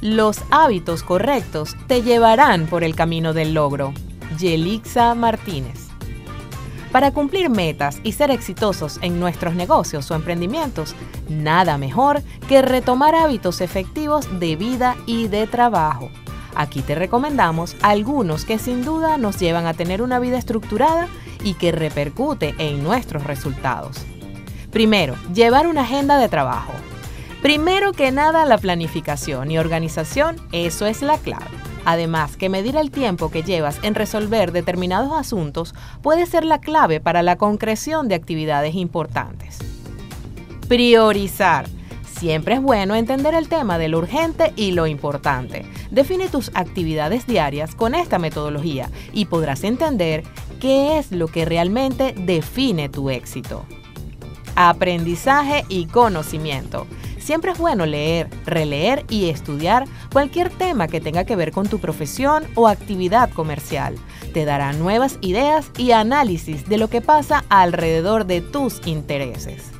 los hábitos correctos te llevarán por el camino del logro. Yelixa Martínez. Para cumplir metas y ser exitosos en nuestros negocios o emprendimientos, nada mejor que retomar hábitos efectivos de vida y de trabajo. Aquí te recomendamos algunos que sin duda nos llevan a tener una vida estructurada y que repercute en nuestros resultados. Primero, llevar una agenda de trabajo. Primero que nada, la planificación y organización, eso es la clave. Además, que medir el tiempo que llevas en resolver determinados asuntos puede ser la clave para la concreción de actividades importantes. Priorizar. Siempre es bueno entender el tema de lo urgente y lo importante. Define tus actividades diarias con esta metodología y podrás entender qué es lo que realmente define tu éxito. Aprendizaje y conocimiento. Siempre es bueno leer, releer y estudiar cualquier tema que tenga que ver con tu profesión o actividad comercial. Te dará nuevas ideas y análisis de lo que pasa alrededor de tus intereses.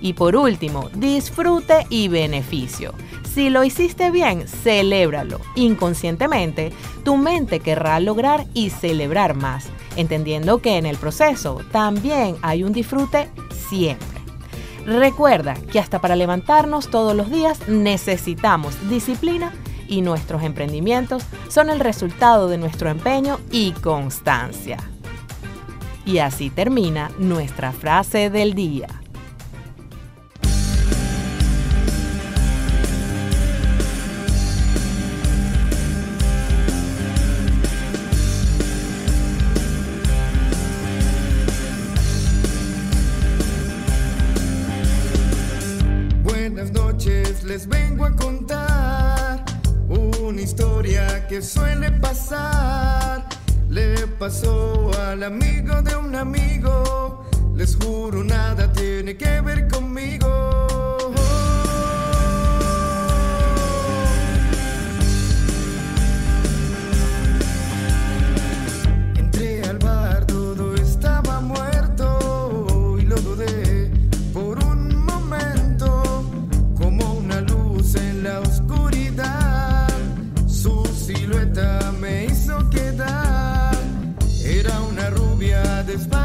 Y por último, disfrute y beneficio. Si lo hiciste bien, celébralo. Inconscientemente, tu mente querrá lograr y celebrar más, entendiendo que en el proceso también hay un disfrute siempre. Recuerda que hasta para levantarnos todos los días necesitamos disciplina y nuestros emprendimientos son el resultado de nuestro empeño y constancia. Y así termina nuestra frase del día. Amigo de un amigo, this.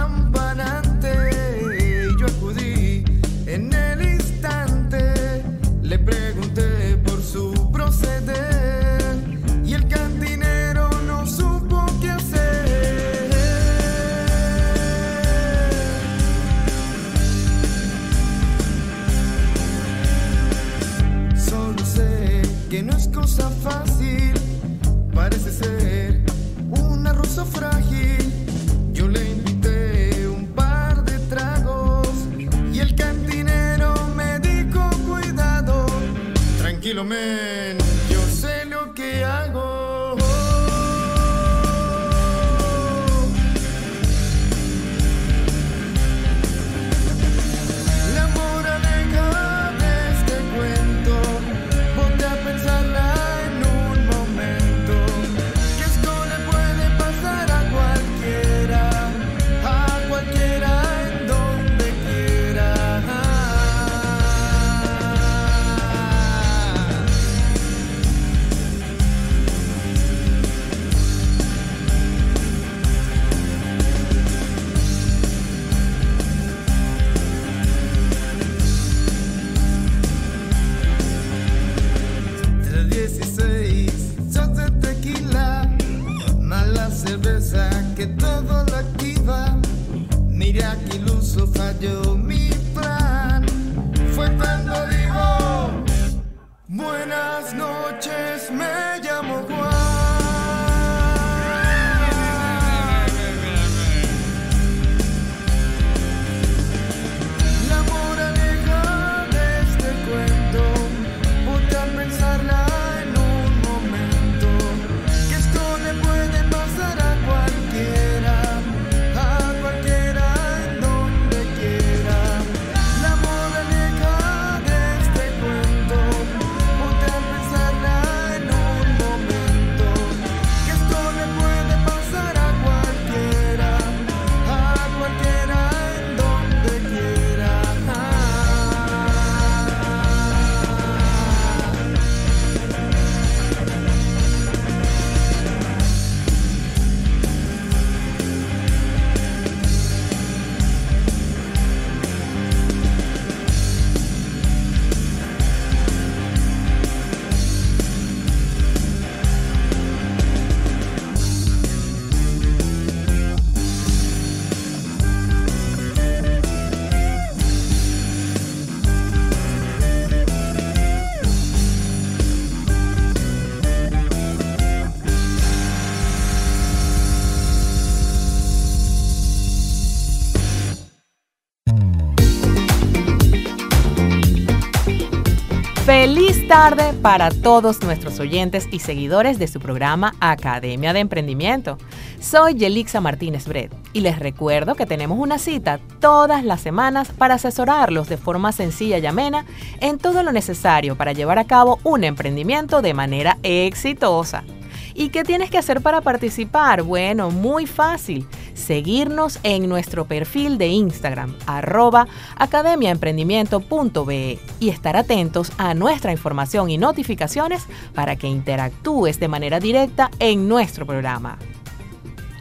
Tarde para todos nuestros oyentes y seguidores de su programa Academia de Emprendimiento. Soy Yelixa Martínez Bret y les recuerdo que tenemos una cita todas las semanas para asesorarlos de forma sencilla y amena en todo lo necesario para llevar a cabo un emprendimiento de manera exitosa. ¿Y qué tienes que hacer para participar? Bueno, muy fácil. Seguirnos en nuestro perfil de Instagram, arroba academiaemprendimiento.be y estar atentos a nuestra información y notificaciones para que interactúes de manera directa en nuestro programa.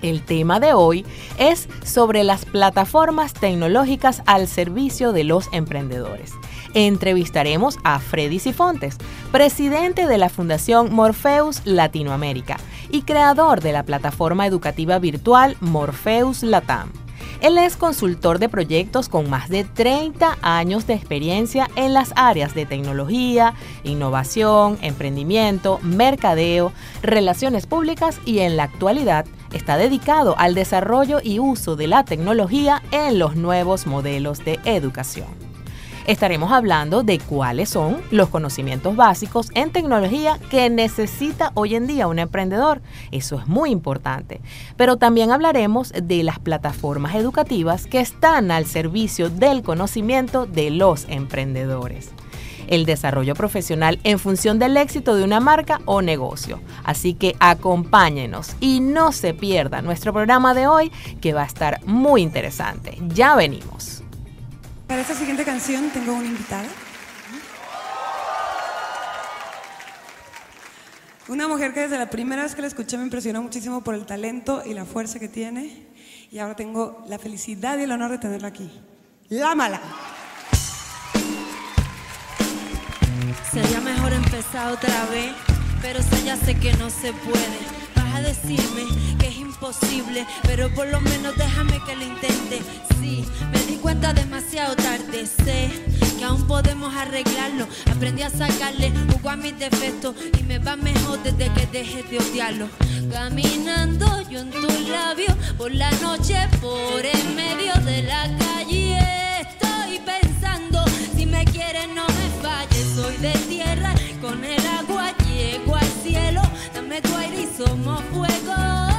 El tema de hoy es sobre las plataformas tecnológicas al servicio de los emprendedores entrevistaremos a Freddy Sifontes, presidente de la Fundación Morpheus Latinoamérica y creador de la plataforma educativa virtual Morpheus Latam. Él es consultor de proyectos con más de 30 años de experiencia en las áreas de tecnología, innovación, emprendimiento, mercadeo, relaciones públicas y en la actualidad está dedicado al desarrollo y uso de la tecnología en los nuevos modelos de educación estaremos hablando de cuáles son los conocimientos básicos en tecnología que necesita hoy en día un emprendedor. Eso es muy importante. Pero también hablaremos de las plataformas educativas que están al servicio del conocimiento de los emprendedores el desarrollo profesional en función del éxito de una marca o negocio. Así que acompáñenos y no se pierda nuestro programa de hoy que va a estar muy interesante. Ya venimos. Para esta siguiente canción tengo una invitada. Una mujer que desde la primera vez que la escuché me impresionó muchísimo por el talento y la fuerza que tiene. Y ahora tengo la felicidad y el honor de tenerla aquí. Lámala. Sería mejor empezar otra vez, pero sé ya sé que no se puede a decirme que es imposible, pero por lo menos déjame que lo intente. Sí, me di cuenta demasiado tarde, sé que aún podemos arreglarlo. Aprendí a sacarle jugo a mis defectos y me va mejor desde que dejé de odiarlo. Caminando yo en tus labios por la noche, por en medio de la calle, estoy pensando si me quieres no me falles. Soy de tierra con el agua llego al cielo tu aire y somos fuego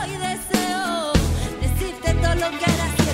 y deseo decirte todo lo que ahora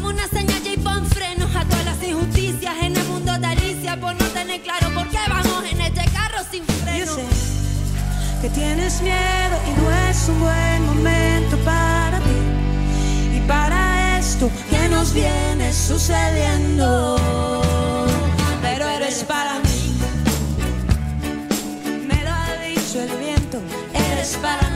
Dame una señal y pon frenos a todas las injusticias en el mundo de Alicia. Por no tener claro por qué vamos en este carro sin Yo freno. sé que tienes miedo y no es un buen momento para ti. Y para esto que nos viene sucediendo. Pero eres para mí. Me lo ha dicho el viento. Eres soy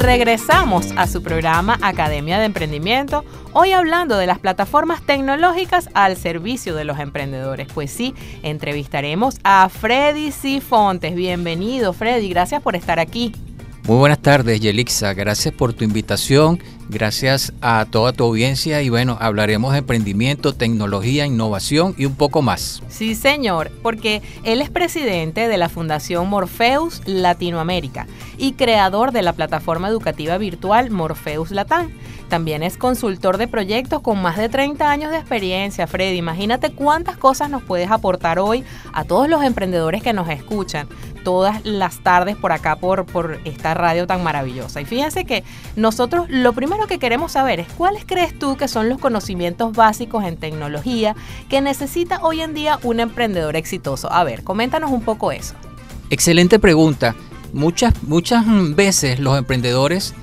regresamos a su programa Academia de Emprendimiento, hoy hablando de las plataformas tecnológicas al servicio de los emprendedores. Pues sí, entrevistaremos a Freddy Cifontes. Bienvenido, Freddy, gracias por estar aquí. Muy buenas tardes, Yelixa. Gracias por tu invitación. Gracias a toda tu audiencia. Y bueno, hablaremos de emprendimiento, tecnología, innovación y un poco más. Sí, señor, porque él es presidente de la Fundación Morpheus Latinoamérica y creador de la plataforma educativa virtual Morpheus Latam. También es consultor de proyectos con más de 30 años de experiencia, Freddy. Imagínate cuántas cosas nos puedes aportar hoy a todos los emprendedores que nos escuchan todas las tardes por acá por, por esta radio tan maravillosa. Y fíjense que nosotros lo primero que queremos saber es cuáles crees tú que son los conocimientos básicos en tecnología que necesita hoy en día un emprendedor exitoso. A ver, coméntanos un poco eso. Excelente pregunta. Muchas, muchas veces los emprendedores,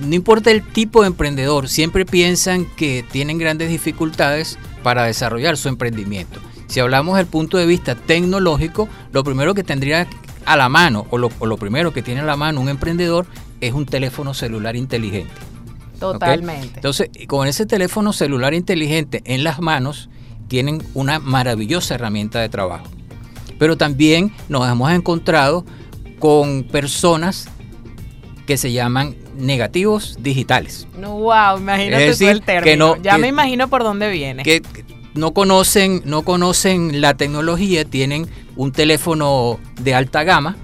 no importa el tipo de emprendedor, siempre piensan que tienen grandes dificultades para desarrollar su emprendimiento. Si hablamos del punto de vista tecnológico, lo primero que tendría a la mano, o lo, o lo primero que tiene a la mano un emprendedor, es un teléfono celular inteligente. Totalmente. Entonces, con ese teléfono celular inteligente en las manos, tienen una maravillosa herramienta de trabajo. Pero también nos hemos encontrado con personas que se llaman negativos digitales. No, wow, imagínate tú el decir, que término. no- ya que- me imagino por dónde viene. Que no conocen, no conocen la tecnología, tienen un teléfono de alta gama,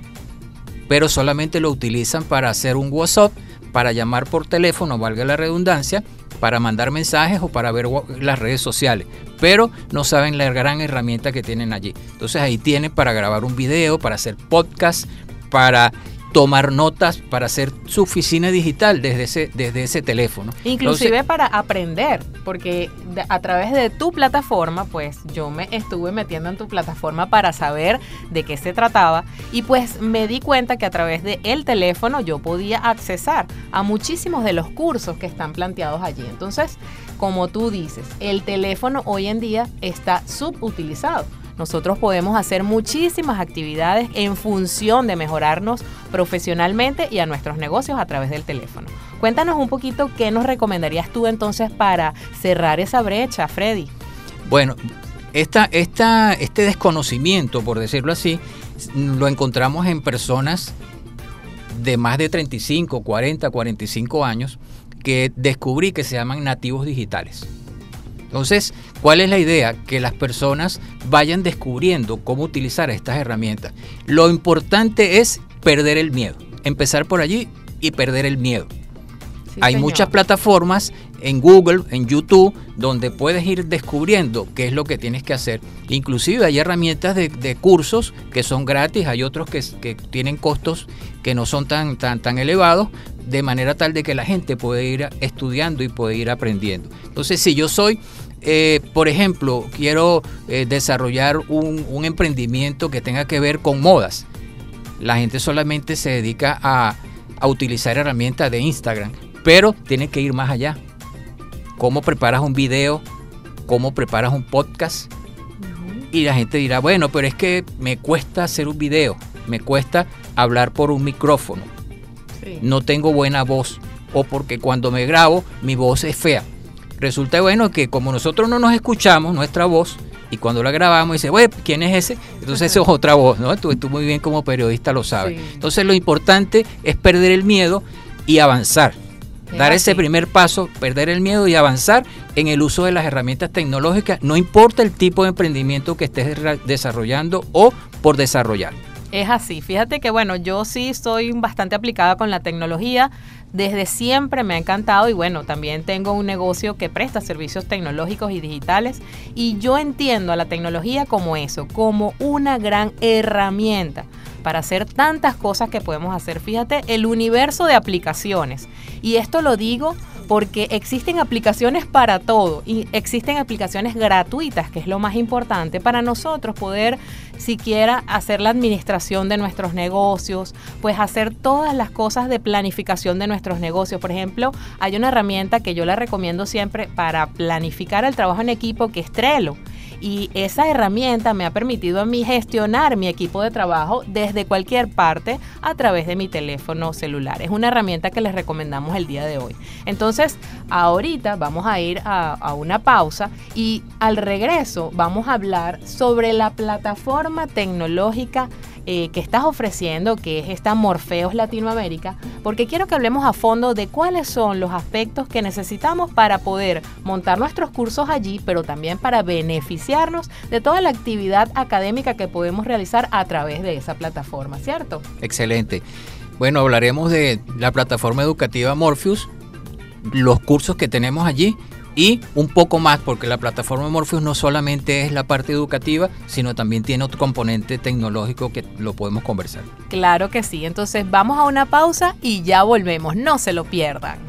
pero solamente lo utilizan para hacer un WhatsApp, para llamar por teléfono, valga la redundancia, para mandar mensajes o para ver las redes sociales, pero no saben la gran herramienta que tienen allí. Entonces ahí tienen para grabar un video, para hacer podcast, para tomar notas, para hacer su oficina digital desde ese, desde ese teléfono. Inclusive Entonces, para aprender, porque a través de tu plataforma, pues yo me estuve metiendo en tu plataforma para saber de qué se trataba y pues me di cuenta que a través de el teléfono yo podía accesar a muchísimos de los cursos que están planteados allí. Entonces, como tú dices, el teléfono hoy en día está subutilizado. Nosotros podemos hacer muchísimas actividades en función de mejorarnos profesionalmente y a nuestros negocios a través del teléfono. Cuéntanos un poquito qué nos recomendarías tú entonces para cerrar esa brecha, Freddy. Bueno, esta, esta, este desconocimiento, por decirlo así, lo encontramos en personas de más de 35, 40, 45 años que descubrí que se llaman nativos digitales. Entonces, ¿cuál es la idea? Que las personas vayan descubriendo cómo utilizar estas herramientas. Lo importante es perder el miedo. Empezar por allí y perder el miedo. Sí, Hay señor. muchas plataformas en Google, en YouTube, donde puedes ir descubriendo qué es lo que tienes que hacer. Inclusive hay herramientas de, cursos que son gratis, hay otros que, tienen costos que no son tan, tan, tan elevados, de manera tal de que la gente puede ir estudiando y puede ir aprendiendo. Entonces, si yo soy, eh, por ejemplo, quiero eh, desarrollar un, un emprendimiento que tenga que ver con modas, la gente solamente se dedica a, a utilizar herramientas de Instagram, pero tiene que ir más allá. ¿Cómo preparas un video? ¿Cómo preparas un podcast? Y la gente dirá, bueno, pero es que me cuesta hacer un video, me cuesta hablar por un micrófono, Sí. no tengo buena voz, o porque cuando me grabo mi voz es fea. Resulta bueno que como nosotros no nos escuchamos nuestra voz, y cuando la grabamos dice, bueno, ¿quién es ese? Entonces esa es otra voz, ¿no? Tú, tú muy bien como periodista lo sabes. Sí. Entonces lo importante es perder el miedo y avanzar. Dar ese primer paso, perder el miedo y avanzar en el uso de las herramientas tecnológicas, no importa el tipo de emprendimiento que estés desarrollando o por desarrollar. Es así. Fíjate que, bueno, yo sí soy bastante aplicada con la tecnología. Desde siempre me ha encantado y bueno, también tengo un negocio que presta servicios tecnológicos y digitales y yo entiendo a la tecnología como eso, como una gran herramienta para hacer tantas cosas que podemos hacer. Fíjate, el universo de aplicaciones. Y esto lo digo porque existen aplicaciones para todo y existen aplicaciones gratuitas, que es lo más importante, para nosotros poder siquiera hacer la administración de nuestros negocios, pues hacer todas las cosas de planificación de nuestros negocios. Por ejemplo, hay una herramienta que yo la recomiendo siempre para planificar el trabajo en equipo que es Trello y esa herramienta me ha permitido a mí gestionar mi equipo de trabajo desde cualquier parte a través de mi teléfono celular. Es una herramienta que les recomendamos el día de hoy. Entonces, ahorita vamos a ir a, una pausa y al regreso vamos a hablar sobre la plataforma tecnológica eh, que estás ofreciendo, que es esta Morfeos Latinoamérica, porque quiero que hablemos a fondo de cuáles son los aspectos que necesitamos para poder montar nuestros cursos allí, pero también para beneficiarnos de toda la actividad académica que podemos realizar a través de esa plataforma, ¿cierto? Excelente. Bueno, hablaremos de la plataforma educativa Morpheus, los cursos que tenemos allí y un poco más, porque la plataforma Morpheus no solamente es la parte educativa, sino también tiene otro componente tecnológico que lo podemos conversar. Claro que sí, entonces vamos a una pausa y ya volvemos, no se lo pierdan.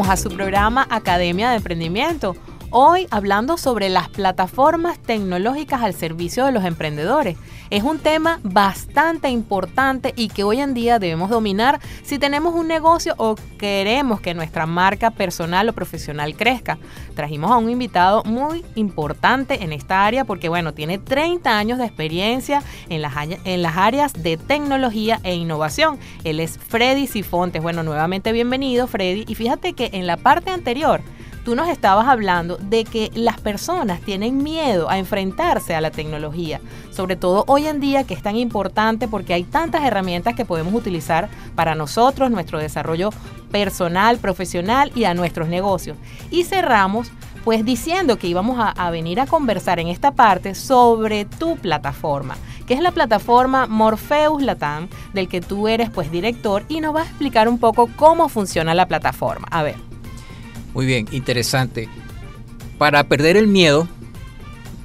A su programa Academia de Emprendimiento. Hoy hablando sobre las plataformas tecnológicas al servicio de los emprendedores. Es un tema bastante importante y que hoy en día debemos dominar si tenemos un negocio o queremos que nuestra marca personal o profesional crezca. Trajimos a un invitado muy importante en esta área porque, bueno, tiene 30 años de experiencia en las, en las áreas de tecnología e innovación. Él es Freddy Sifontes. Bueno, nuevamente bienvenido, Freddy. Y fíjate que en la parte anterior tú nos estabas hablando de que las personas tienen miedo a enfrentarse a la tecnología, sobre todo hoy en día que es tan importante porque hay tantas herramientas que podemos utilizar para nosotros, nuestro desarrollo personal, profesional y a nuestros negocios. Y cerramos pues diciendo que íbamos a, venir a conversar en esta parte sobre tu plataforma, que es la plataforma Morpheus Latam, del que tú eres pues director y nos vas a explicar un poco cómo funciona la plataforma. A ver. Muy bien, interesante. Para perder el miedo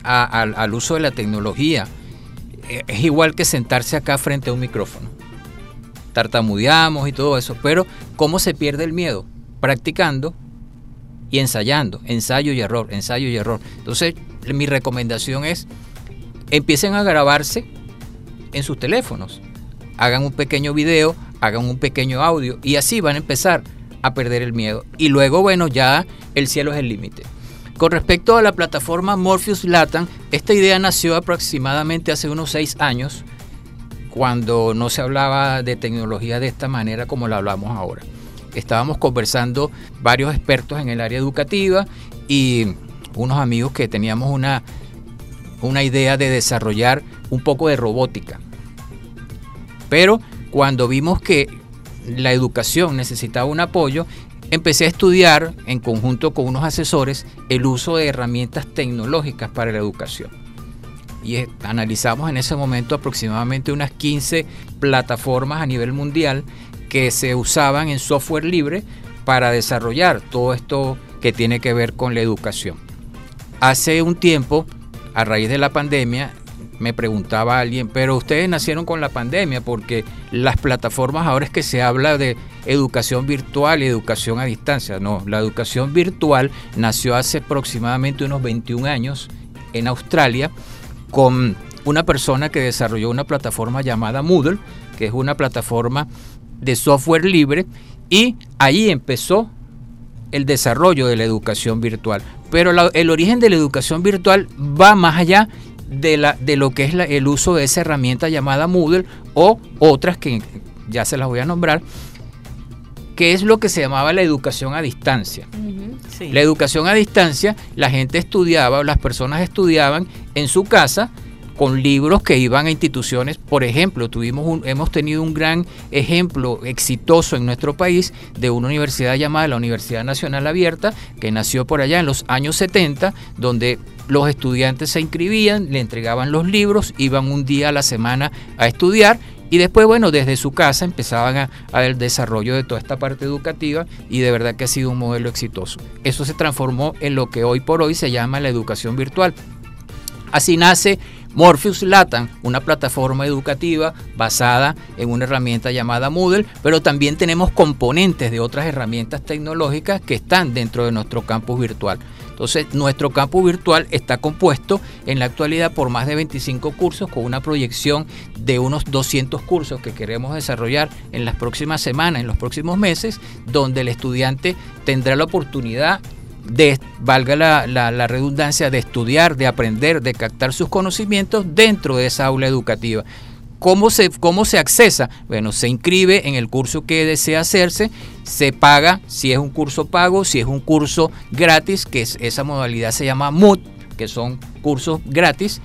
al uso de la tecnología, eh, es igual que sentarse acá frente a un micrófono. Tartamudeamos y todo eso, pero ¿cómo se pierde el miedo? Practicando y ensayando, ensayo y error, ensayo y error. Entonces, mi recomendación es, empiecen a grabarse en sus teléfonos, hagan un pequeño video, hagan un pequeño audio y así van a empezar a perder el miedo. Y luego, bueno, ya el cielo es el límite. Con respecto a la plataforma Morpheus Latam, esta idea nació aproximadamente hace unos seis años, cuando no se hablaba de tecnología de esta manera como la hablamos ahora. Estábamos conversando varios expertos en el área educativa y unos amigos que teníamos una, una idea de desarrollar un poco de robótica. Pero cuando vimos que la educación necesitaba un apoyo, empecé a estudiar en conjunto con unos asesores el uso de herramientas tecnológicas para la educación. Y eh, analizamos en ese momento aproximadamente unas 15 plataformas a nivel mundial que se usaban en software libre para desarrollar todo esto que tiene que ver con la educación. Hace un tiempo, a raíz de la pandemia, me preguntaba alguien, pero ustedes nacieron con la pandemia porque las plataformas ahora es que se habla de educación virtual y educación a distancia. No, la educación virtual nació hace aproximadamente unos 21 años en Australia con una persona que desarrolló una plataforma llamada Moodle, que es una plataforma de software libre, y ahí empezó el desarrollo de la educación virtual. Pero el origen de la educación virtual va más allá de, la, de lo que es la- el uso de esa herramienta llamada Moodle o otras que ya se las voy a nombrar, que es lo que se llamaba la educación a distancia. Sí. La educación a distancia, la gente estudiaba, las personas estudiaban en su casa con libros que iban a instituciones. Por ejemplo, tuvimos hemos tenido un gran ejemplo exitoso en nuestro país de una universidad llamada la Universidad Nacional Abierta, que nació por allá en los años 70, donde los estudiantes se inscribían, le entregaban los libros, iban un día a la semana a estudiar y después, bueno, desde su casa empezaban a, a el desarrollo de toda esta parte educativa y de verdad que ha sido un modelo exitoso. Eso se transformó en lo que hoy por hoy se llama la educación virtual. Así nace Morpheus Latam, una plataforma educativa basada en una herramienta llamada Moodle, pero también tenemos componentes de otras herramientas tecnológicas que están dentro de nuestro campus virtual. Entonces, nuestro campus virtual está compuesto en la actualidad por más de 25 cursos con una proyección de unos 200 cursos que queremos desarrollar en las próximas semanas, en los próximos meses, donde el estudiante tendrá la oportunidad de, valga la, redundancia, de estudiar, de aprender, de captar sus conocimientos dentro de esa aula educativa. ¿Cómo se, ¿Cómo se accesa? Bueno, se inscribe en el curso que desea hacerse, se paga si es un curso pago, si es un curso gratis, que es, esa modalidad se llama MOOC, que son cursos gratis,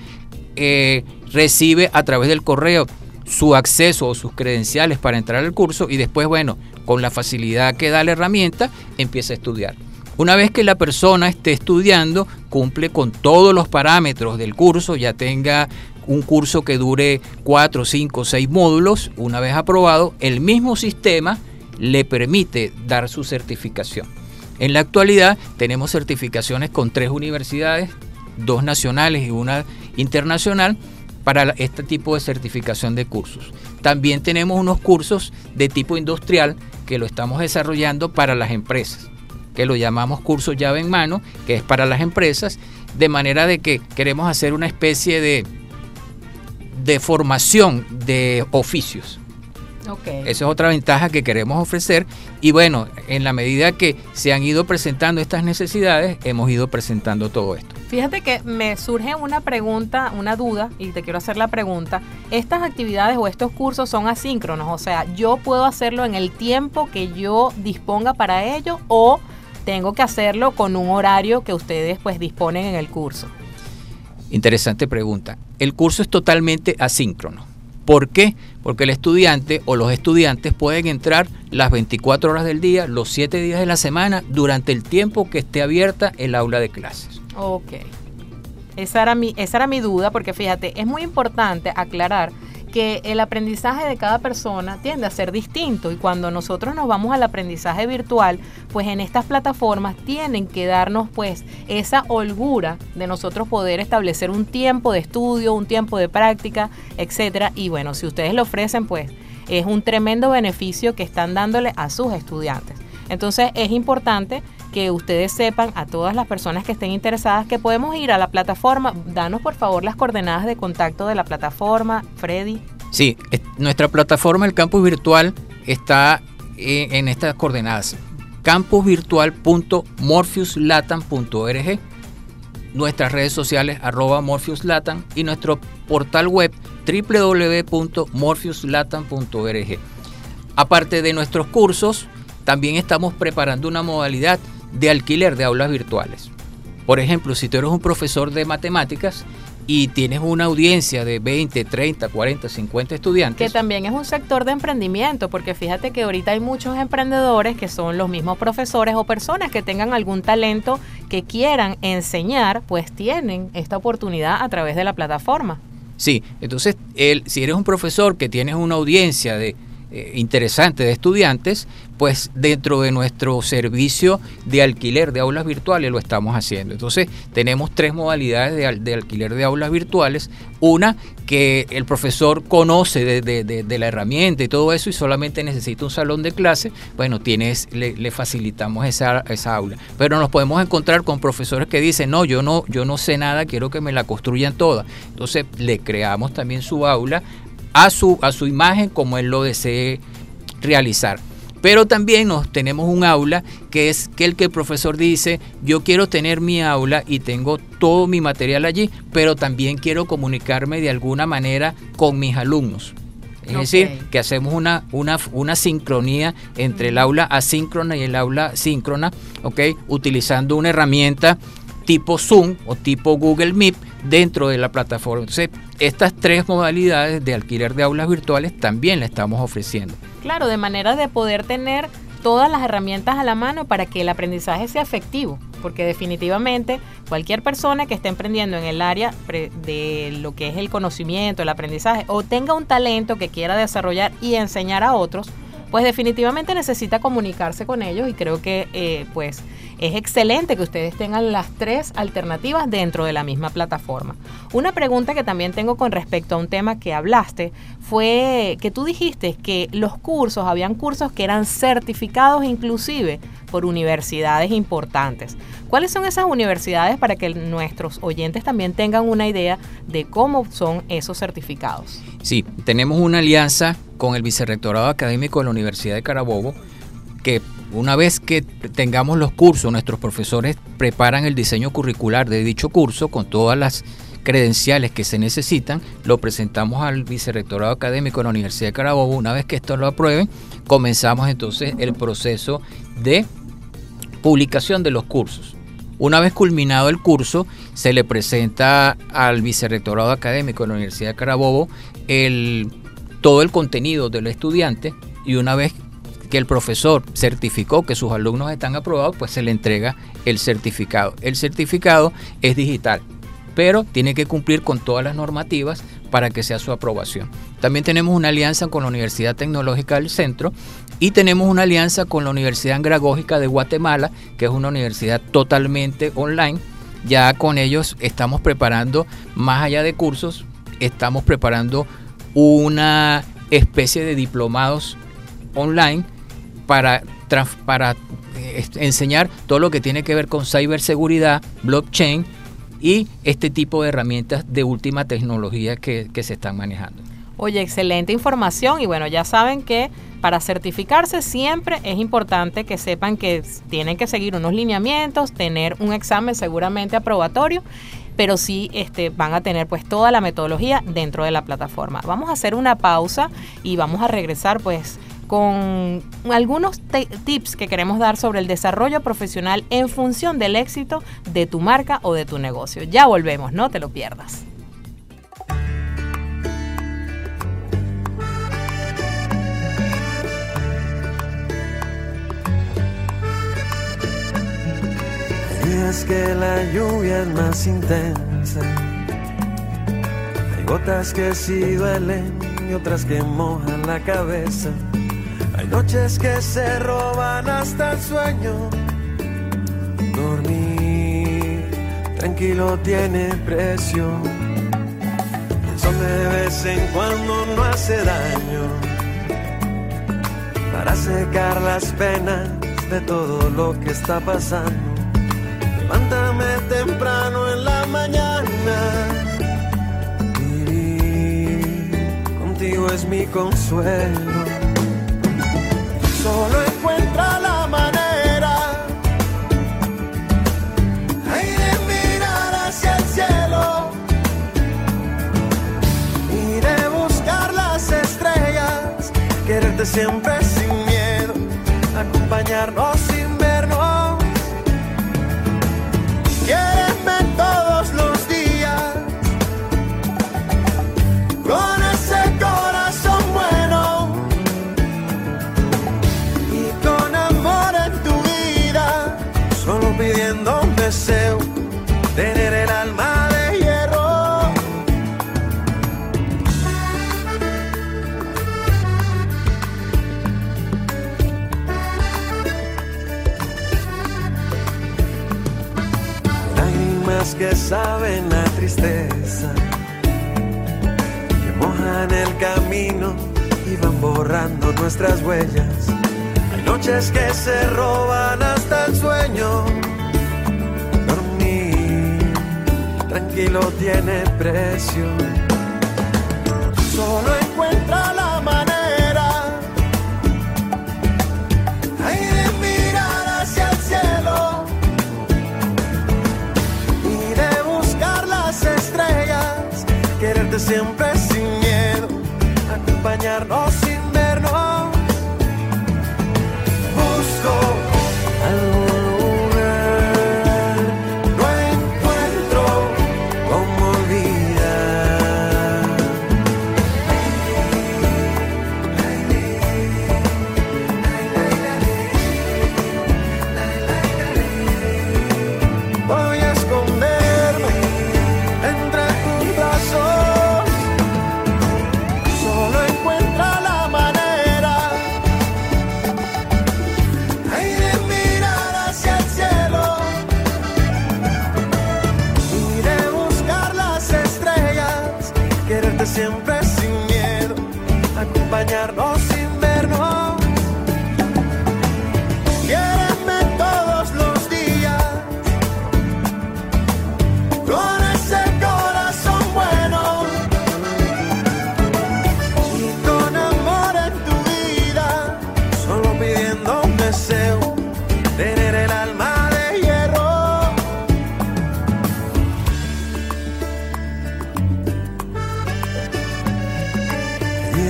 eh, recibe a través del correo su acceso o sus credenciales para entrar al curso y después, bueno, con la facilidad que da la herramienta, empieza a estudiar. Una vez que la persona esté estudiando, cumple con todos los parámetros del curso, ya tenga un curso que dure 4, 5, 6 módulos, una vez aprobado, el mismo sistema le permite dar su certificación. En la actualidad tenemos certificaciones con tres universidades, dos nacionales y una internacional, para este tipo de certificación de cursos. También tenemos unos cursos de tipo industrial que lo estamos desarrollando para las empresas, que lo llamamos curso llave en mano, que es para las empresas, de manera de que queremos hacer una especie de, de formación de oficios. Esa es otra ventaja que queremos ofrecer y bueno, en la medida que se han ido presentando estas necesidades, hemos ido presentando todo esto. Fíjate que me surge una pregunta, una duda, y te quiero hacer la pregunta. ¿Estas actividades o estos cursos son asíncronos? O sea, ¿yo puedo hacerlo en el tiempo que yo disponga para ello o tengo que hacerlo con un horario que ustedes pues disponen en el curso? Interesante pregunta. El curso es totalmente asíncrono. ¿Por qué? Porque el estudiante o los estudiantes pueden entrar las 24 horas del día, los 7 días de la semana, durante el tiempo que esté abierta el aula de clases. Ok. Esa era mi, esa era mi duda, porque fíjate, es muy importante aclarar que el aprendizaje de cada persona tiende a ser distinto y cuando nosotros nos vamos al aprendizaje virtual, pues en estas plataformas tienen que darnos pues esa holgura de nosotros poder establecer un tiempo de estudio, un tiempo de práctica, etcétera y bueno, si ustedes lo ofrecen pues es un tremendo beneficio que están dándole a sus estudiantes. Entonces es importante que ustedes sepan a todas las personas que estén interesadas que podemos ir a la plataforma. Danos por favor las coordenadas de contacto de la plataforma, Freddy. Sí, nuestra plataforma, el campus virtual, está en, estas coordenadas. campusvirtual.morpheuslatam.org nuestras redes sociales arroba morpheuslatam y nuestro portal web www.morpheuslatam.org. Aparte de nuestros cursos, también estamos preparando una modalidad de alquiler de aulas virtuales. Por ejemplo, si tú eres un profesor de matemáticas y tienes una audiencia de 20, 30, 40, 50 estudiantes. Que también es un sector de emprendimiento, porque fíjate que ahorita hay muchos emprendedores que son los mismos profesores o personas que tengan algún talento que quieran enseñar, pues tienen esta oportunidad a través de la plataforma. Sí, entonces el, si eres un profesor que tienes una audiencia de eh, interesante de estudiantes, pues dentro de nuestro servicio de alquiler de aulas virtuales lo estamos haciendo. Entonces tenemos tres modalidades de, alquiler de aulas virtuales. Una que el profesor conoce de, la herramienta y todo eso y solamente necesita un salón de clase, bueno, tienes, le, facilitamos esa, esa, aula. Pero nos podemos encontrar con profesores que dicen, no, yo no, yo no sé nada, quiero que me la construyan toda. Entonces le creamos también su aula a su, a su imagen como él lo desee realizar. Pero también nos tenemos un aula que es que el que el profesor dice, yo quiero tener mi aula y tengo todo mi material allí, pero también quiero comunicarme de alguna manera con mis alumnos. Es decir, que hacemos una, una, una sincronía entre el aula asíncrona y el aula síncrona, ¿ok? Utilizando una herramienta tipo Zoom o tipo Google Meet dentro de la plataforma. Entonces, estas tres modalidades de alquiler de aulas virtuales también la estamos ofreciendo. Claro, de manera de poder tener todas las herramientas a la mano para que el aprendizaje sea efectivo, porque definitivamente cualquier persona que esté emprendiendo en el área de lo que es el conocimiento, el aprendizaje, o tenga un talento que quiera desarrollar y enseñar a otros, pues definitivamente necesita comunicarse con ellos y creo que eh, pues es excelente que ustedes tengan las tres alternativas dentro de la misma plataforma. Una pregunta que también tengo con respecto a un tema que hablaste fue que tú dijiste que los cursos, habían cursos que eran certificados inclusive por universidades importantes. ¿Cuáles son esas universidades para que nuestros oyentes también tengan una idea de cómo son esos certificados? Sí, tenemos una alianza con el Vicerrectorado Académico de la Universidad de Carabobo, que una vez que tengamos los cursos, nuestros profesores preparan el diseño curricular de dicho curso con todas las credenciales que se necesitan, lo presentamos al Vicerrectorado Académico de la Universidad de Carabobo. Una vez que esto lo aprueben, comenzamos entonces el proceso de publicación de los cursos. Una vez culminado el curso, se le presenta al Vicerrectorado Académico de la Universidad de Carabobo el todo el contenido del estudiante y una vez que el profesor certificó que sus alumnos están aprobados, pues se le entrega el certificado. El certificado es digital, pero tiene que cumplir con todas las normativas para que sea su aprobación. También tenemos una alianza con la Universidad Tecnológica del Centro y tenemos una alianza con la Universidad Andragógica de Guatemala, que es una universidad totalmente online. Ya con ellos estamos preparando, más allá de cursos, estamos preparando una especie de diplomados online para, eh, enseñar todo lo que tiene que ver con ciberseguridad, blockchain, y este tipo de herramientas de última tecnología que, se están manejando. Oye, excelente información y bueno, ya saben que para certificarse siempre es importante que sepan que tienen que seguir unos lineamientos, tener un examen seguramente aprobatorio, pero sí este, van a tener pues toda la metodología dentro de la plataforma. Vamos a hacer una pausa y vamos a regresar pues con algunos tips que queremos dar sobre el desarrollo profesional en función del éxito de tu marca o de tu negocio. Ya volvemos, no te lo pierdas. Es que la lluvia es más intensa. Hay gotas que sí duelen y otras que mojan la cabeza. Hay noches que se roban hasta el sueño. Dormir tranquilo tiene precio. El sol de vez en cuando no hace daño. Para secar las penas de todo lo que está pasando. Levántame temprano en la mañana. Vivir contigo es mi consuelo. Solo encuentra la manera. De mirar hacia el cielo y de buscar las estrellas, quererte siempre sin miedo, acompañarnos Que saben a tristeza, que mojan el camino y van borrando nuestras huellas. Hay noches que se roban hasta el sueño tranquilo tiene precio. Solo quererte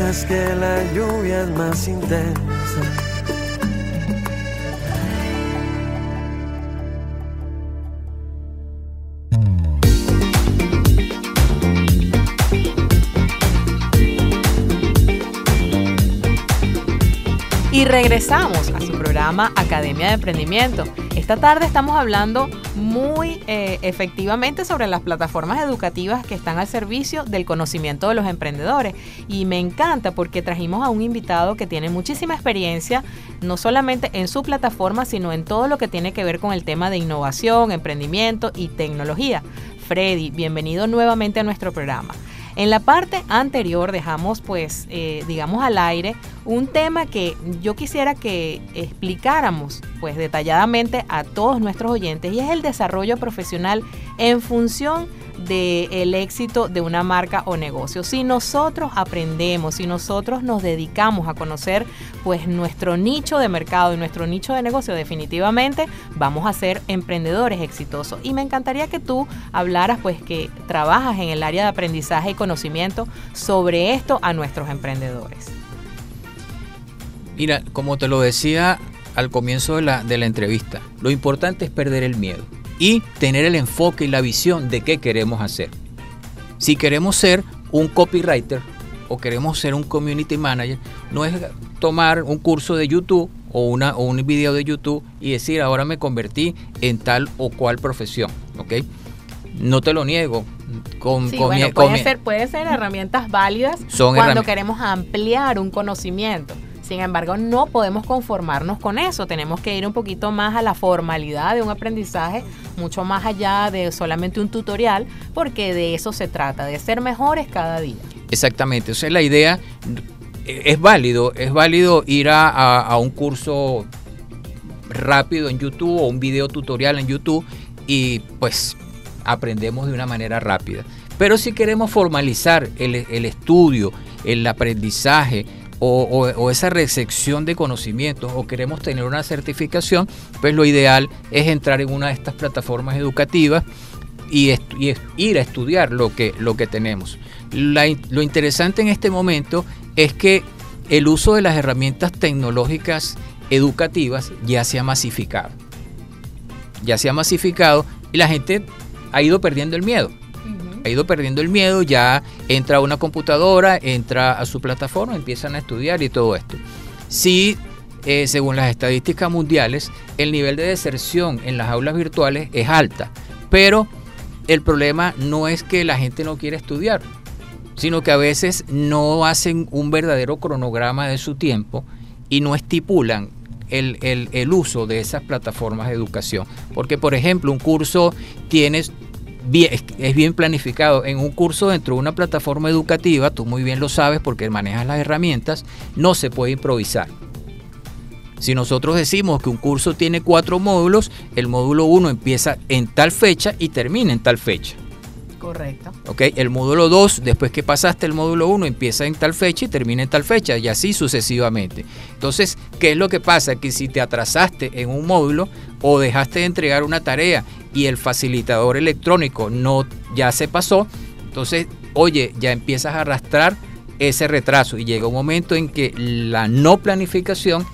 días que la lluvia es más intensa. Y regresamos a su programa Academia de Emprendimiento. Esta tarde estamos hablando muy eh, efectivamente sobre las plataformas educativas que están al servicio del conocimiento de los emprendedores. Y me encanta porque trajimos a un invitado que tiene muchísima experiencia, no solamente en su plataforma, sino en todo lo que tiene que ver con el tema de innovación, emprendimiento y tecnología. Freddy, bienvenido nuevamente a nuestro programa. En la parte anterior dejamos, pues, eh, digamos al aire un tema que yo quisiera que explicáramos, pues, detalladamente a todos nuestros oyentes y es el desarrollo profesional en función del éxito de una marca o negocio. Si nosotros aprendemos, si nosotros nos dedicamos a conocer pues nuestro nicho de mercado y nuestro nicho de negocio, definitivamente vamos a ser emprendedores exitosos. Y me encantaría que tú hablaras pues que trabajas en el área de aprendizaje y conocimiento sobre esto a nuestros emprendedores. Mira, como te lo decía al comienzo de la, de la entrevista, lo importante es perder el miedo y tener el enfoque y la visión de qué queremos hacer. Si queremos ser un copywriter o queremos ser un community manager, no es tomar un curso de YouTube o, una, o un video de YouTube y decir ahora me convertí en tal o cual profesión, ¿ok? No te lo niego. Con, puede, ser, puede ser herramientas válidas cuando queremos ampliar un conocimiento. Sin embargo, no podemos conformarnos con eso. Tenemos que ir un poquito más a la formalidad de un aprendizaje, mucho más allá de solamente un tutorial, porque de eso se trata, de ser mejores cada día. Exactamente. O sea, la idea es válido, es válido ir a, un curso rápido en YouTube o un video tutorial en YouTube y pues aprendemos de una manera rápida. Pero si queremos formalizar el, el estudio, el aprendizaje, o, esa recepción de conocimientos o queremos tener una certificación, pues lo ideal es entrar en una de estas plataformas educativas y, ir a estudiar lo que, lo que tenemos. lo interesante en este momento es que el uso de las herramientas tecnológicas educativas ya se ha masificado. Ya se ha masificado y la gente ha ido perdiendo el miedo ha ido perdiendo el miedo, ya entra a una computadora, entra a su plataforma, empiezan a estudiar y todo esto. Sí, eh, según las estadísticas mundiales, el nivel de deserción en las aulas virtuales es alta, pero el problema no es que la gente no quiere estudiar, sino que a veces no hacen un verdadero cronograma de su tiempo y no estipulan el, el, uso de esas plataformas de educación. Porque, por ejemplo, un curso es bien planificado. En un curso dentro de una plataforma educativa, tú muy bien lo sabes porque manejas las herramientas, no se puede improvisar. Si nosotros decimos que un curso tiene cuatro módulos, el módulo 1 empieza en tal fecha y termina en tal fecha. Correcto. Ok, el módulo 2, después que pasaste el módulo 1, empieza en tal fecha y termina en tal fecha, y así sucesivamente. Entonces, ¿qué es lo que pasa? Que si te atrasaste en un módulo o dejaste de entregar una tarea y el facilitador electrónico no ya se pasó, entonces, oye, ya empiezas a arrastrar ese retraso y llega un momento en que la no planificación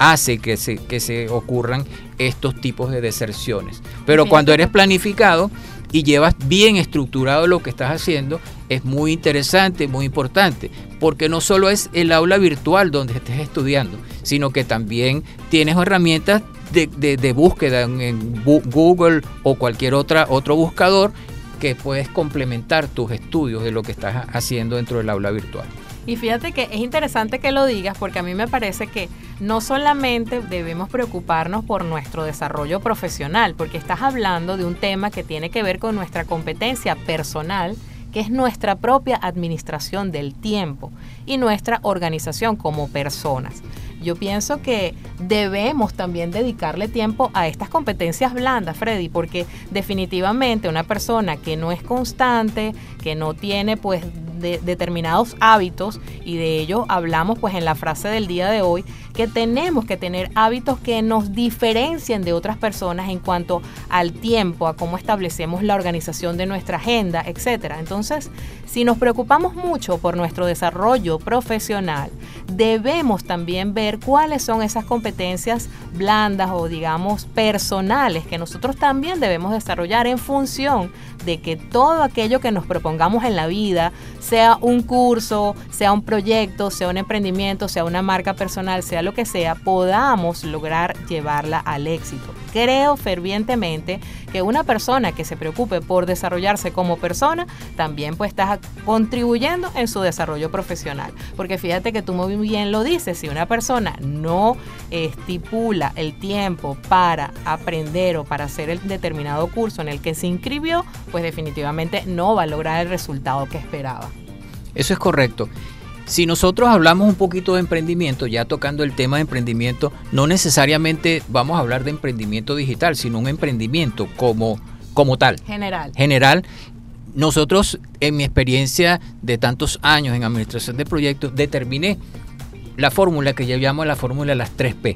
hace que se, que se ocurran estos tipos de deserciones. Pero cuando eres planificado, y llevas bien estructurado lo que estás haciendo, es muy interesante, muy importante, porque no solo es el aula virtual donde estés estudiando, sino que también tienes herramientas de, búsqueda en, Google o cualquier otra, otro buscador que puedes complementar tus estudios de lo que estás haciendo dentro del aula virtual. Y fíjate que es interesante que lo digas porque a mí me parece que no solamente debemos preocuparnos por nuestro desarrollo profesional, porque estás hablando de un tema que tiene que ver con nuestra competencia personal, que es nuestra propia administración del tiempo y nuestra organización como personas. Yo pienso que debemos también dedicarle tiempo a estas competencias blandas, Freddy, porque definitivamente una persona que no es constante, que no tiene pues de determinados hábitos y de ello hablamos pues en la frase del día de hoy que tenemos que tener hábitos que nos diferencien de otras personas en cuanto al tiempo, a cómo establecemos la organización de nuestra agenda, etcétera. Entonces, si nos preocupamos mucho por nuestro desarrollo profesional, debemos también ver cuáles son esas competencias blandas o digamos personales que nosotros también debemos desarrollar en función de que todo aquello que nos propongamos en la vida, sea un curso, sea un proyecto, sea un emprendimiento, sea una marca personal, sea lo que sea, podamos lograr llevarla al éxito. Creo fervientemente que una persona que se preocupe por desarrollarse como persona, también pues está contribuyendo en su desarrollo profesional. Porque fíjate que tú muy bien lo dices, si una persona no estipula el tiempo para aprender o para hacer el determinado curso en el que se inscribió, pues definitivamente no va a lograr el resultado que esperaba. Eso es correcto. Si nosotros hablamos un poquito de emprendimiento, ya tocando el tema de emprendimiento, no necesariamente vamos a hablar de emprendimiento digital, sino un emprendimiento como, como tal. General. General. Nosotros, en mi experiencia de tantos años en administración de proyectos, determiné la fórmula que yo llamo la fórmula de las 3 P.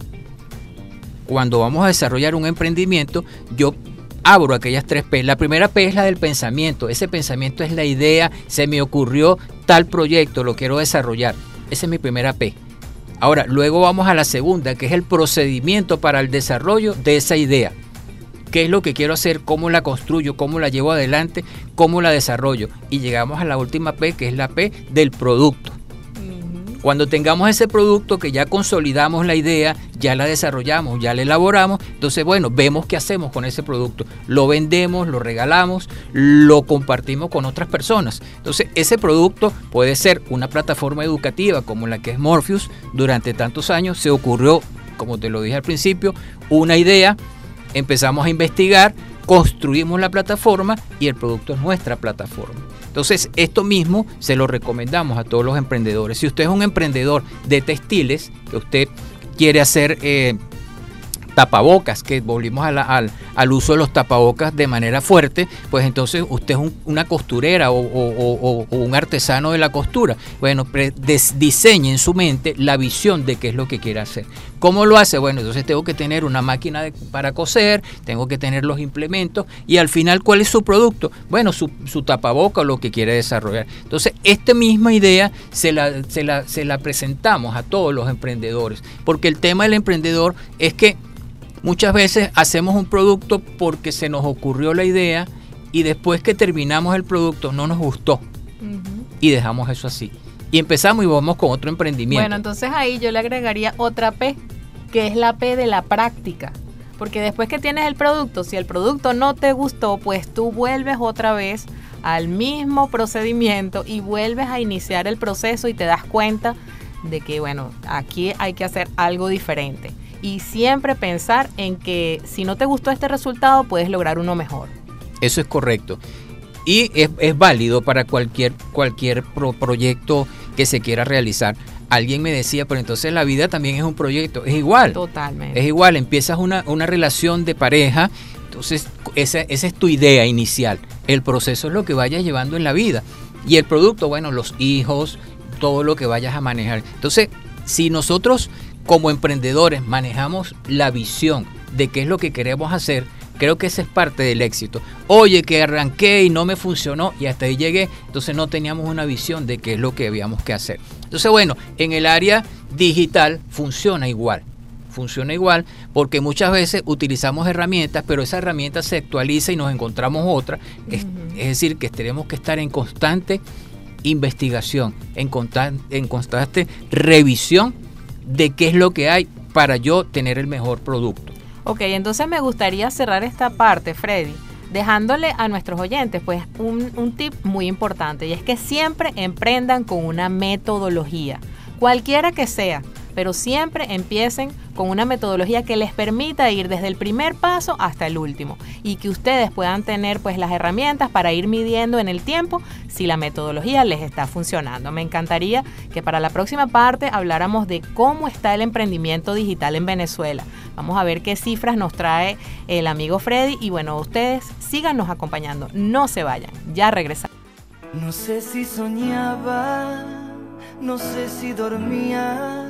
Cuando vamos a desarrollar un emprendimiento, yo abro aquellas tres P. La primera P es la del pensamiento. Ese pensamiento es la idea, se me ocurrió tal proyecto, lo quiero desarrollar. Esa es mi primera P. Ahora, luego vamos a la segunda, que es el procedimiento para el desarrollo de esa idea. ¿Qué es lo que quiero hacer? ¿Cómo la construyo? ¿Cómo la llevo adelante? ¿Cómo la desarrollo? Y llegamos a la última P, que es la P del producto. Cuando tengamos ese producto que ya consolidamos la idea, ya la desarrollamos, ya la elaboramos, entonces bueno, vemos qué hacemos con ese producto. Lo vendemos, lo regalamos, lo compartimos con otras personas. Entonces ese producto puede ser una plataforma educativa como la que es Morpheus. Durante tantos años se ocurrió, como te lo dije al principio, una idea, empezamos a investigar, construimos la plataforma y el producto es nuestra plataforma. Entonces, esto mismo se lo recomendamos a todos los emprendedores. Si usted es un emprendedor de textiles, que usted quiere hacer eh, tapabocas, que volvimos al, al, uso de los tapabocas de manera fuerte, pues entonces usted es una costurera o, un artesano de la costura. Bueno, diseñe en su mente la visión de qué es lo que quiere hacer. ¿Cómo lo hace? Bueno, entonces tengo que tener una máquina para coser, tengo que tener los implementos y al final, ¿cuál es su producto? Bueno, su, su tapaboca o lo que quiere desarrollar. Entonces, esta misma idea se la, se la, se la presentamos a todos los emprendedores, porque el tema del emprendedor es que Muchas veces hacemos un producto porque se nos ocurrió la idea y después que terminamos el producto no nos gustó y dejamos eso así. Y empezamos y vamos con otro emprendimiento. Bueno, entonces ahí yo le agregaría otra P, que es la P de la práctica. Porque después que tienes el producto, si el producto no te gustó, pues tú vuelves otra vez al mismo procedimiento y vuelves a iniciar el proceso y te das cuenta de que, bueno, aquí hay que hacer algo diferente y siempre pensar en que si no te gustó este resultado, puedes lograr uno mejor. Eso es correcto. Y es, válido para cualquier, cualquier proyecto que se quiera realizar. Alguien me decía, pero entonces la vida también es un proyecto. Es igual. Totalmente. Es igual. Empiezas una, una relación de pareja. Entonces, esa, esa es tu idea inicial. El proceso es lo que vayas llevando en la vida. Y el producto, bueno, los hijos, todo lo que vayas a manejar. Entonces, si nosotros como emprendedores manejamos la visión de qué es lo que queremos hacer, creo que esa es parte del éxito. Oye, que arranqué y no me funcionó y hasta ahí llegué, entonces no teníamos una visión de qué es lo que habíamos que hacer. Entonces, bueno, en el área digital funciona igual. Funciona igual porque muchas veces utilizamos herramientas, pero esa herramienta se actualiza y nos encontramos otra. es, decir, que tenemos que estar en constante investigación, en, en constante revisión de qué es lo que hay para yo tener el mejor producto. Ok, entonces me gustaría cerrar esta parte, Freddy, dejándole a nuestros oyentes pues un, un tip muy importante y es que siempre emprendan con una metodología, cualquiera que sea pero siempre empiecen con una metodología que les permita ir desde el primer paso hasta el último y que ustedes puedan tener pues las herramientas para ir midiendo en el tiempo si la metodología les está funcionando. Me encantaría que para la próxima parte habláramos de cómo está el emprendimiento digital en Venezuela. Vamos a ver qué cifras nos trae el amigo Freddy y bueno, ustedes síganos acompañando, no se vayan, ya regresamos. No sé si soñaba, no sé si dormía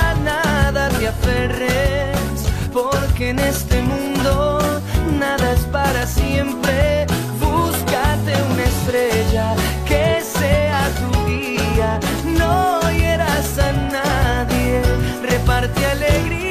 te porque en este mundo nada es para siempre. Búscate una estrella que sea tu guía, no hieras a nadie, reparte alegría.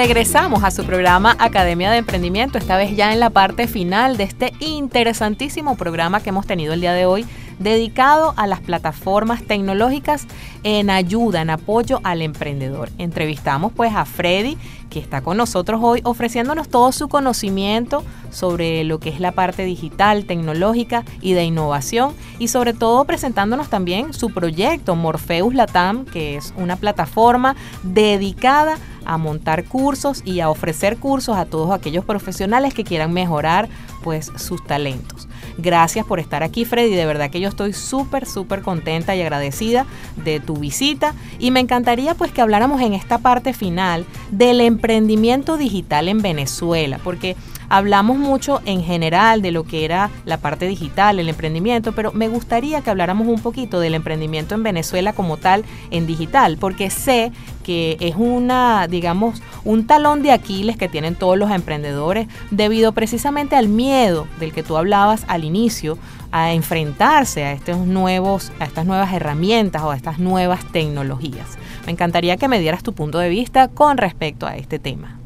Regresamos a su programa Academia de Emprendimiento, esta vez ya en la parte final de este interesantísimo programa que hemos tenido el día de hoy, dedicado a las plataformas tecnológicas en ayuda, en apoyo al emprendedor. Entrevistamos pues a Freddy, que está con nosotros hoy ofreciéndonos todo su conocimiento sobre lo que es la parte digital, tecnológica y de innovación y sobre todo presentándonos también su proyecto Morpheus Latam, que es una plataforma dedicada a montar cursos y a ofrecer cursos a todos aquellos profesionales que quieran mejorar pues sus talentos. Gracias por estar aquí Freddy, de verdad que yo estoy súper súper contenta y agradecida de tu visita y me encantaría pues que habláramos en esta parte final del emprendimiento digital en Venezuela, porque hablamos mucho en general de lo que era la parte digital, el emprendimiento, pero me gustaría que habláramos un poquito del emprendimiento en Venezuela como tal en digital, porque sé que es una, digamos, un talón de Aquiles que tienen todos los emprendedores debido precisamente al miedo del que tú hablabas al inicio a enfrentarse a estos nuevos a estas nuevas herramientas o a estas nuevas tecnologías. Me encantaría que me dieras tu punto de vista con respecto a este tema.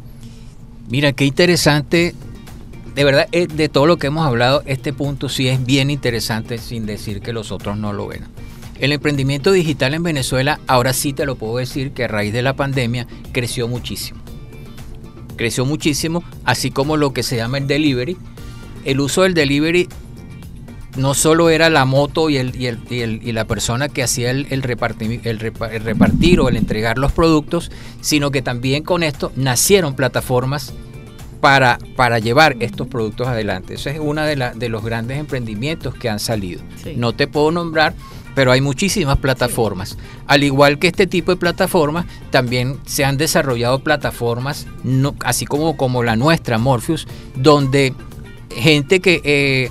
Mira, qué interesante. De verdad, eh, de todo lo que hemos hablado, este punto sí es bien interesante sin decir que los otros no lo ven. El emprendimiento digital en Venezuela, ahora sí te lo puedo decir que a raíz de la pandemia creció muchísimo. Creció muchísimo, así como lo que se llama el delivery. El uso del delivery no solo era la moto y, el, y, el, y, la persona que hacía el, repartir, el, repartir o el entregar los productos, sino que también con esto nacieron plataformas para, para llevar estos productos adelante. Eso es uno de, de los grandes emprendimientos que han salido. Sí. No te puedo nombrar pero hay muchísimas plataformas. Al igual que este tipo de plataformas, también se han desarrollado plataformas, no, así como, como la nuestra, Morpheus, donde gente que eh,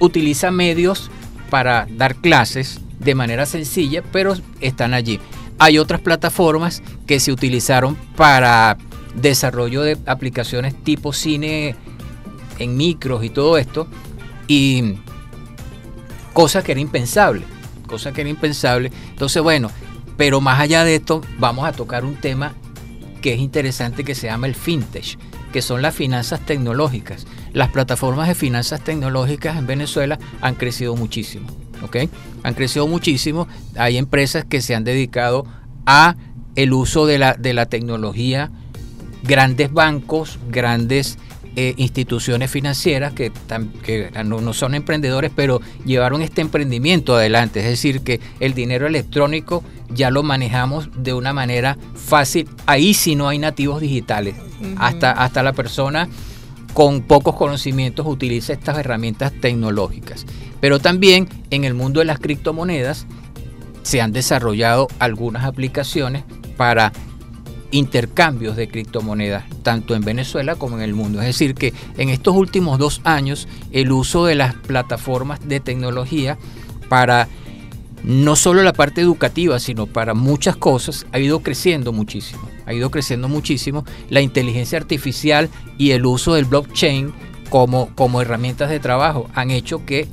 utiliza medios para dar clases de manera sencilla, pero están allí. Hay otras plataformas que se utilizaron para desarrollo de aplicaciones tipo cine en micros y todo esto, y cosa que era impensable cosa que era impensable. Entonces, bueno, pero más allá de esto, vamos a tocar un tema que es interesante que se llama el fintech, que son las finanzas tecnológicas. Las plataformas de finanzas tecnológicas en Venezuela han crecido muchísimo, ¿ok? Han crecido muchísimo. Hay empresas que se han dedicado a el uso de la, de la tecnología, grandes bancos, grandes eh, instituciones financieras que, no, son emprendedores, pero llevaron este emprendimiento adelante. Es decir, que el dinero electrónico ya lo manejamos de una manera fácil. Ahí sí no hay nativos digitales. hasta, hasta la persona con pocos conocimientos utiliza estas herramientas tecnológicas. Pero también en el mundo de las criptomonedas se han desarrollado algunas aplicaciones para intercambios de criptomonedas, tanto en Venezuela como en el mundo. Es decir, que en estos últimos dos años el uso de las plataformas de tecnología para no solo la parte educativa, sino para muchas cosas, ha ido creciendo muchísimo. Ha ido creciendo muchísimo. La inteligencia artificial y el uso del blockchain como, como herramientas de trabajo han hecho que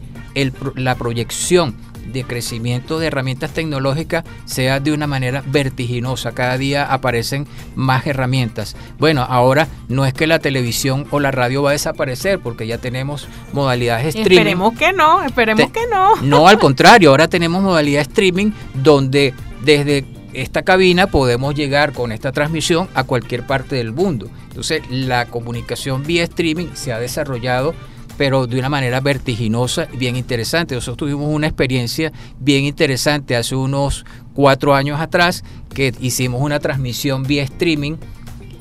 la proyección de crecimiento de herramientas tecnológicas sea de una manera vertiginosa. Cada día aparecen más herramientas. Bueno, ahora no es que la televisión o la radio va a desaparecer porque ya tenemos modalidades streaming. Esperemos que no, esperemos que no. No, al contrario, ahora tenemos modalidad streaming donde desde esta cabina podemos llegar con esta transmisión a cualquier parte del mundo. Entonces, la comunicación vía streaming se ha desarrollado pero de una manera vertiginosa y bien interesante. Nosotros tuvimos una experiencia bien interesante hace unos cuatro años atrás que hicimos una transmisión vía streaming.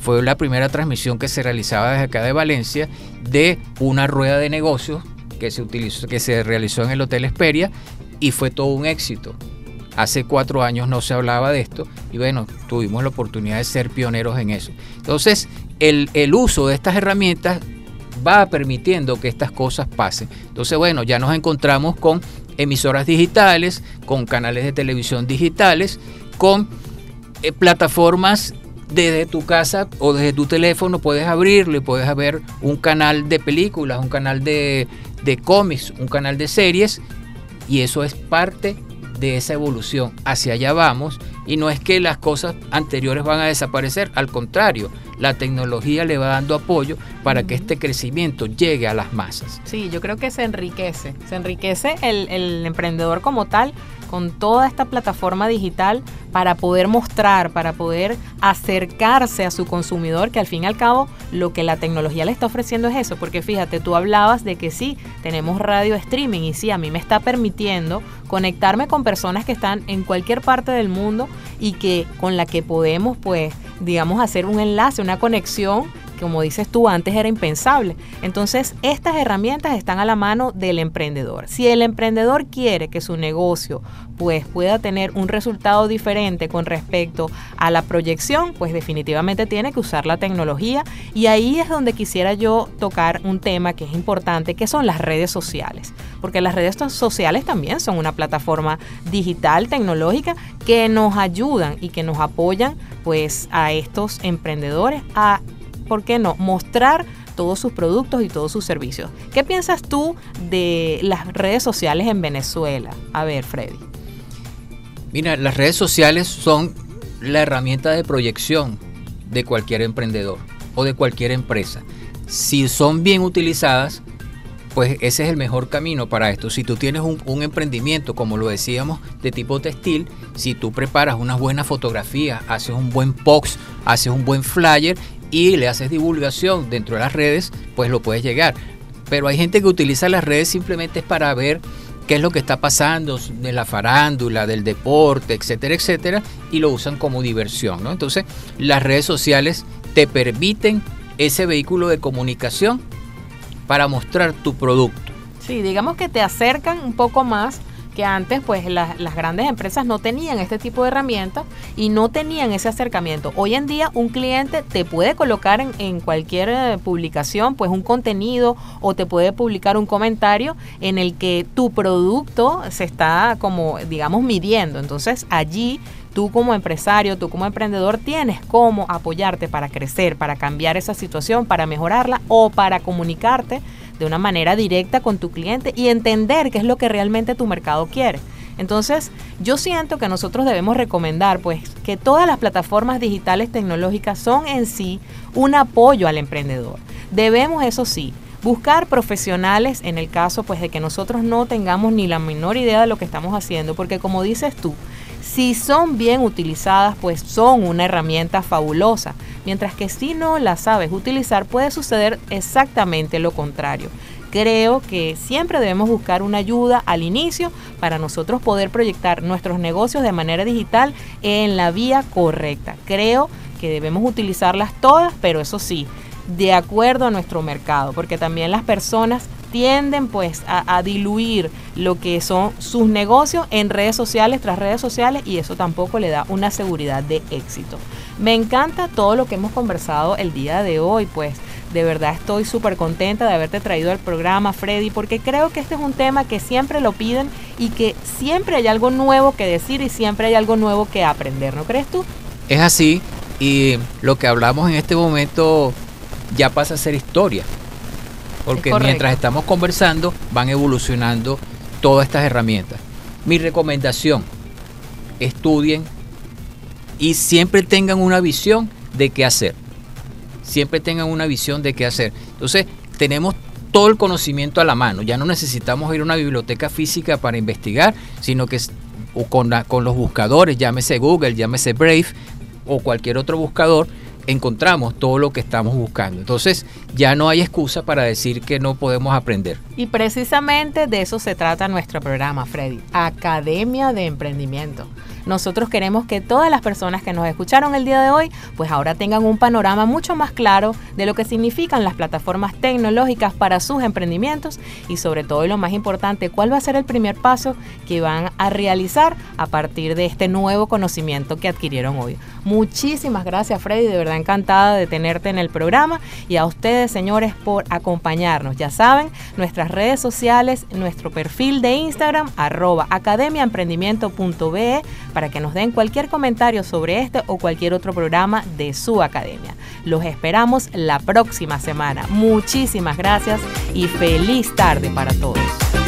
Fue la primera transmisión que se realizaba desde acá de Valencia de una rueda de negocios que se, utilizó, que se realizó en el Hotel Esperia y fue todo un éxito. Hace cuatro años no se hablaba de esto y bueno, tuvimos la oportunidad de ser pioneros en eso. Entonces, el, el uso de estas herramientas va permitiendo que estas cosas pasen. Entonces, bueno, ya nos encontramos con emisoras digitales, con canales de televisión digitales, con eh, plataformas desde tu casa o desde tu teléfono puedes abrirlo y puedes ver un canal de películas, un canal de, de cómics, un canal de series y eso es parte de esa evolución. Hacia allá vamos y no es que las cosas anteriores van a desaparecer, al contrario, la tecnología le va dando apoyo para que este crecimiento llegue a las masas. Sí, yo creo que se enriquece, se enriquece el, el emprendedor como tal con toda esta plataforma digital para poder mostrar, para poder acercarse a su consumidor, que al fin y al cabo lo que la tecnología le está ofreciendo es eso, porque fíjate, tú hablabas de que sí, tenemos radio streaming y sí, a mí me está permitiendo conectarme con personas que están en cualquier parte del mundo y que con la que podemos pues digamos hacer un enlace, una conexión como dices tú, antes era impensable. Entonces, estas herramientas están a la mano del emprendedor. Si el emprendedor quiere que su negocio pues pueda tener un resultado diferente con respecto a la proyección, pues definitivamente tiene que usar la tecnología y ahí es donde quisiera yo tocar un tema que es importante, que son las redes sociales, porque las redes sociales también son una plataforma digital tecnológica que nos ayudan y que nos apoyan pues a estos emprendedores a ¿por qué no?, mostrar todos sus productos y todos sus servicios. ¿Qué piensas tú de las redes sociales en Venezuela? A ver, Freddy. Mira, las redes sociales son la herramienta de proyección de cualquier emprendedor o de cualquier empresa. Si son bien utilizadas, pues ese es el mejor camino para esto. Si tú tienes un, emprendimiento, como lo decíamos, de tipo textil, si tú preparas unas buenas fotografías, haces un buen post, haces un buen flyer y le haces divulgación dentro de las redes, pues lo puedes llegar. Pero hay gente que utiliza las redes simplemente para ver qué es lo que está pasando de la farándula, del deporte, etcétera, etcétera, y lo usan como diversión. ¿no? Entonces, las redes sociales te permiten ese vehículo de comunicación para mostrar tu producto. Sí, digamos que te acercan un poco más que antes pues las, grandes empresas no tenían este tipo de herramientas y no tenían ese acercamiento. Hoy en día un cliente te puede colocar en, en cualquier eh, publicación pues un contenido o te puede publicar un comentario en el que tu producto se está como digamos midiendo. Entonces allí tú como empresario, tú como emprendedor tienes cómo apoyarte para crecer, para cambiar esa situación, para mejorarla o para comunicarte de una manera directa con tu cliente y entender qué es lo que realmente tu mercado quiere. Entonces, yo siento que nosotros debemos recomendar pues que todas las plataformas digitales tecnológicas son en sí un apoyo al emprendedor. Debemos, eso sí, buscar profesionales en el caso pues de que nosotros no tengamos ni la menor idea de lo que estamos haciendo, porque como dices tú, si son bien utilizadas, pues son una herramienta fabulosa, mientras que si no la sabes utilizar puede suceder exactamente lo contrario. Creo que siempre debemos buscar una ayuda al inicio para nosotros poder proyectar nuestros negocios de manera digital en la vía correcta. Creo que debemos utilizarlas todas, pero eso sí, de acuerdo a nuestro mercado, porque también las personas tienden pues a, a, diluir lo que son sus negocios en redes sociales tras redes sociales y eso tampoco le da una seguridad de éxito. Me encanta todo lo que hemos conversado el día de hoy, pues de verdad estoy súper contenta de haberte traído al programa, Freddy, porque creo que este es un tema que siempre lo piden y que siempre hay algo nuevo que decir y siempre hay algo nuevo que aprender, ¿no crees tú? Es así y lo que hablamos en este momento ya pasa a ser historia. Porque mientras estamos conversando van evolucionando todas estas herramientas. Mi recomendación, estudien y siempre tengan una visión de qué hacer. Siempre tengan una visión de qué hacer. Entonces, tenemos todo el conocimiento a la mano. Ya no necesitamos ir a una biblioteca física para investigar, sino que con, la, con los buscadores, llámese Google, llámese Brave o cualquier otro buscador, encontramos todo lo que estamos buscando. Entonces ya no hay excusa para decir que no podemos aprender. Y precisamente de eso se trata nuestro programa, Freddy, Academia de Emprendimiento. Nosotros queremos que todas las personas que nos escucharon el día de hoy, pues ahora tengan un panorama mucho más claro de lo que significan las plataformas tecnológicas para sus emprendimientos y sobre todo y lo más importante, cuál va a ser el primer paso que van a realizar a partir de este nuevo conocimiento que adquirieron hoy. Muchísimas gracias Freddy, de verdad encantada de tenerte en el programa y a ustedes señores por acompañarnos. Ya saben, nuestras redes sociales, nuestro perfil de Instagram, arroba academiaemprendimiento.be para que nos den cualquier comentario sobre este o cualquier otro programa de su academia. Los esperamos la próxima semana. Muchísimas gracias y feliz tarde para todos.